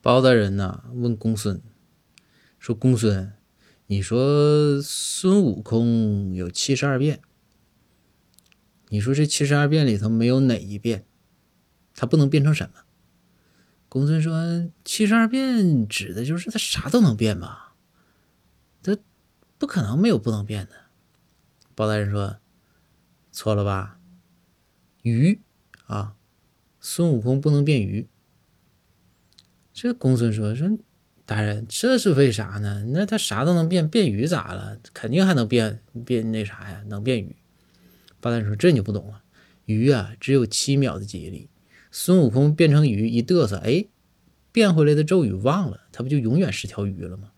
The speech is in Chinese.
包大人呐问公孙说：“公孙，你说孙悟空有七十二变，你说这七十二变里头没有哪一变，他不能变成什么？”公孙说：“七十二变指的就是他啥都能变吧？他不可能没有不能变的。”包大人说：“错了吧？鱼啊，孙悟空不能变鱼。”这公孙说：“说大人，这是为啥呢？那他啥都能变，变鱼咋了？肯定还能变变那啥呀？能变鱼。”八蛋说：“这你就不懂了，鱼啊，只有七秒的记忆力。”孙悟空变成鱼一嘚瑟，哎，变回来的咒语忘了，他不就永远是条鱼了吗？